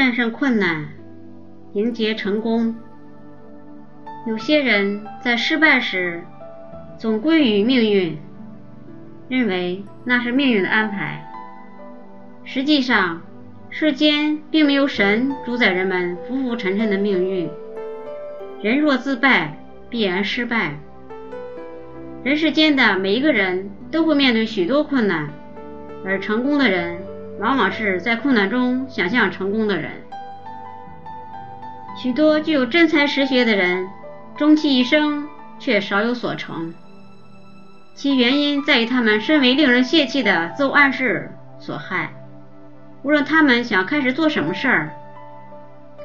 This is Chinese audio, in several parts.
战胜困难，迎接成功。有些人在失败时总归于命运，认为那是命运的安排。实际上，世间并没有神主宰人们浮浮沉沉的命运。人若自败，必然失败。人世间的每一个人都会面对许多困难，而成功的人往往是在困难中想象成功的人。许多具有真才实学的人。终其一生却少有所成，其原因在于他们身为令人泄气的自我暗示所害。无论他们想开始做什么事儿，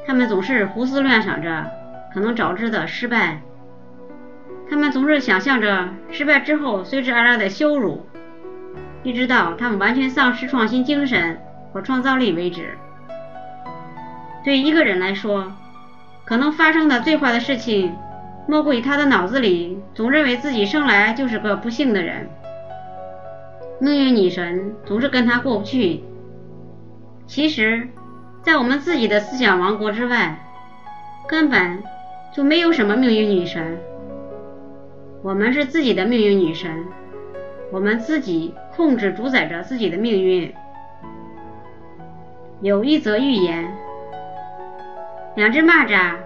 他们总是胡思乱想着可能导致的失败。他们总是想象着失败之后随之而来的羞辱，一直到他们完全丧失创新精神和创造力为止。对一个人来说，可能发生的最坏的事情。莫过于他的脑子里总认为自己生来就是个不幸的人，命运女神总是跟他过不去。其实，在我们自己的思想王国之外，根本就没有什么命运女神。我们是自己的命运女神，我们自己控制主宰着自己的命运。有一则寓言：两只蚂蚱，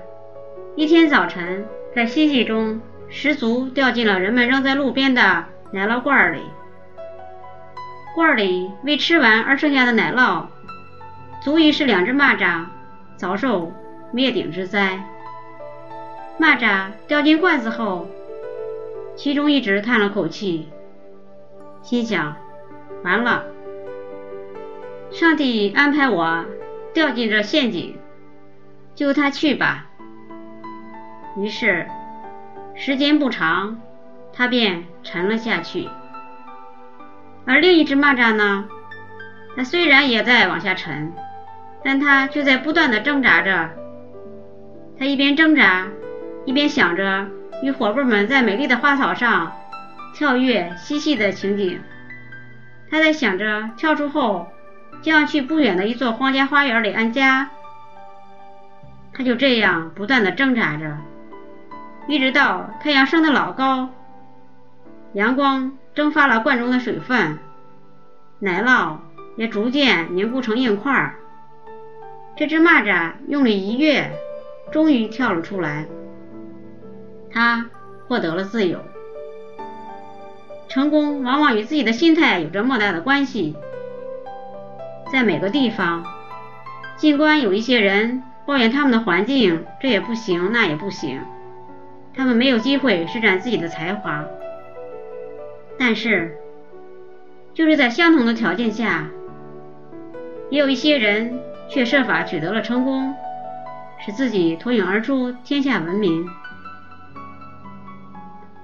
一天早晨。在嬉戏中，失足掉进了人们扔在路边的奶酪罐里。罐里未吃完而剩下的奶酪，足以使两只蚂蚱遭受灭顶之灾。蚂蚱掉进罐子后，其中一只叹了口气，心想：完了，上帝安排我掉进这陷阱，就他去吧。于是，时间不长，他便沉了下去。而另一只蚂蚱呢？它虽然也在往下沉，但它却在不断的挣扎着。它一边挣扎，一边想着与伙伴们在美丽的花草上跳跃嬉戏的情景。他在想着跳出后将要去不远的一座皇家花园里安家。他就这样不断的挣扎着。一直到太阳升得老高，阳光蒸发了罐中的水分，奶酪也逐渐凝固成硬块。这只蚂蚱用力一跃，终于跳了出来。它获得了自由。成功往往与自己的心态有着莫大的关系。在每个地方，尽管有一些人抱怨他们的环境这也不行那也不行。他们没有机会施展自己的才华，但是，就是在相同的条件下，也有一些人却设法取得了成功，使自己脱颖而出，天下闻名。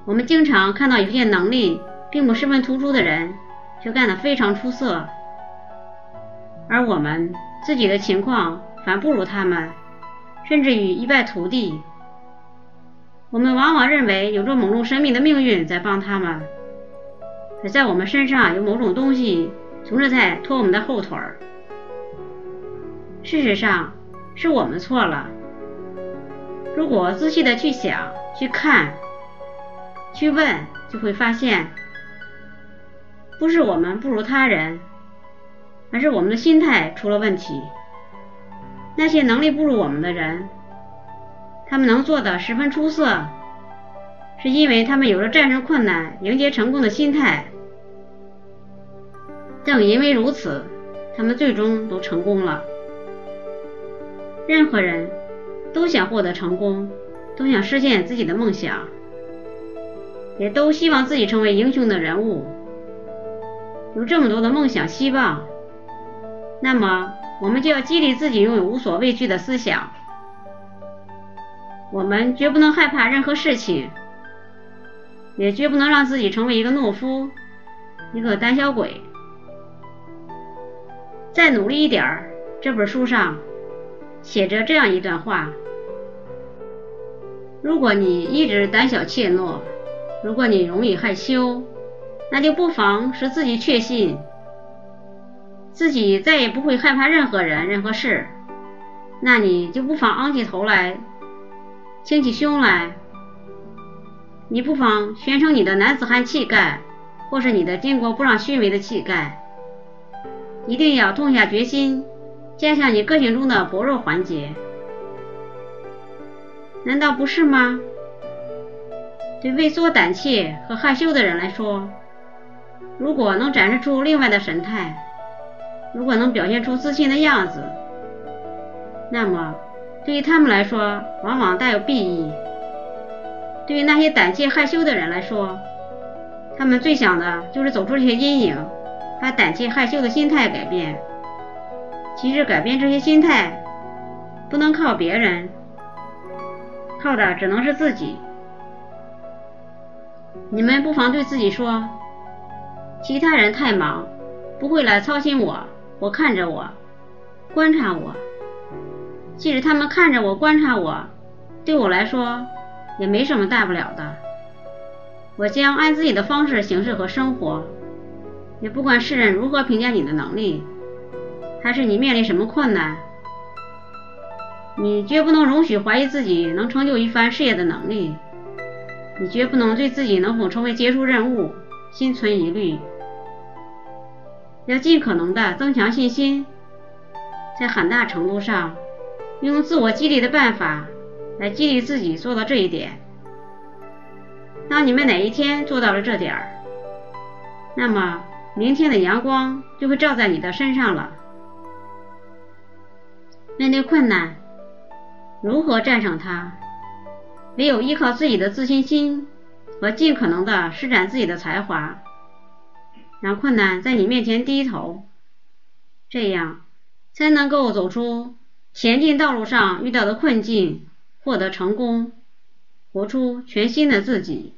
我们经常看到有些能力并不十分突出的人，却干得非常出色，而我们自己的情况反不如他们，甚至于一败涂地。我们往往认为有着某种神秘的命运在帮他们，而在我们身上有某种东西总是在拖我们的后腿儿。事实上，是我们错了。如果仔细的去想、去看、去问，就会发现，不是我们不如他人，而是我们的心态出了问题。那些能力不如我们的人。他们能做的十分出色，是因为他们有着战胜困难、迎接成功的心态。正因为如此，他们最终都成功了。任何人都想获得成功，都想实现自己的梦想，也都希望自己成为英雄的人物。有这么多的梦想、希望，那么我们就要激励自己拥有无所畏惧的思想。我们绝不能害怕任何事情，也绝不能让自己成为一个懦夫，一个胆小鬼。再努力一点儿，这本书上写着这样一段话：如果你一直胆小怯懦，如果你容易害羞，那就不妨使自己确信，自己再也不会害怕任何人、任何事，那你就不妨昂起头来，挺起胸来。你不妨宣称你的男子汉气概，或是你的巾帼不让须眉的气概。一定要痛下决心，加强你个性中的薄弱环节。难道不是吗？对畏缩、胆怯和害羞的人来说，如果能展示出另外的神态，如果能表现出自信的样子，那么对于他们来说，往往带有裨益。对于那些胆怯害羞的人来说，他们最想的就是走出这些阴影，把胆怯害羞的心态改变。其实改变这些心态，不能靠别人，靠的只能是自己。你们不妨对自己说：其他人太忙，不会来操心我。我看着我，观察我。即使他们看着我、观察我，对我来说也没什么大不了的。我将按自己的方式行事和生活，也不管世人如何评价你的能力，还是你面临什么困难，你绝不能容许怀疑自己能成就一番事业的能力。你绝不能对自己能否成为杰出人物心存疑虑，要尽可能的增强信心，在很大程度上用自我激励的办法来激励自己做到这一点。当你们哪一天做到了这点儿，那么明天的阳光就会照在你的身上了。面对困难，如何战胜它？唯有依靠自己的自信心和尽可能的施展自己的才华，让困难在你面前低头，这样才能够走出前进道路上遇到的困境，获得成功，活出全新的自己。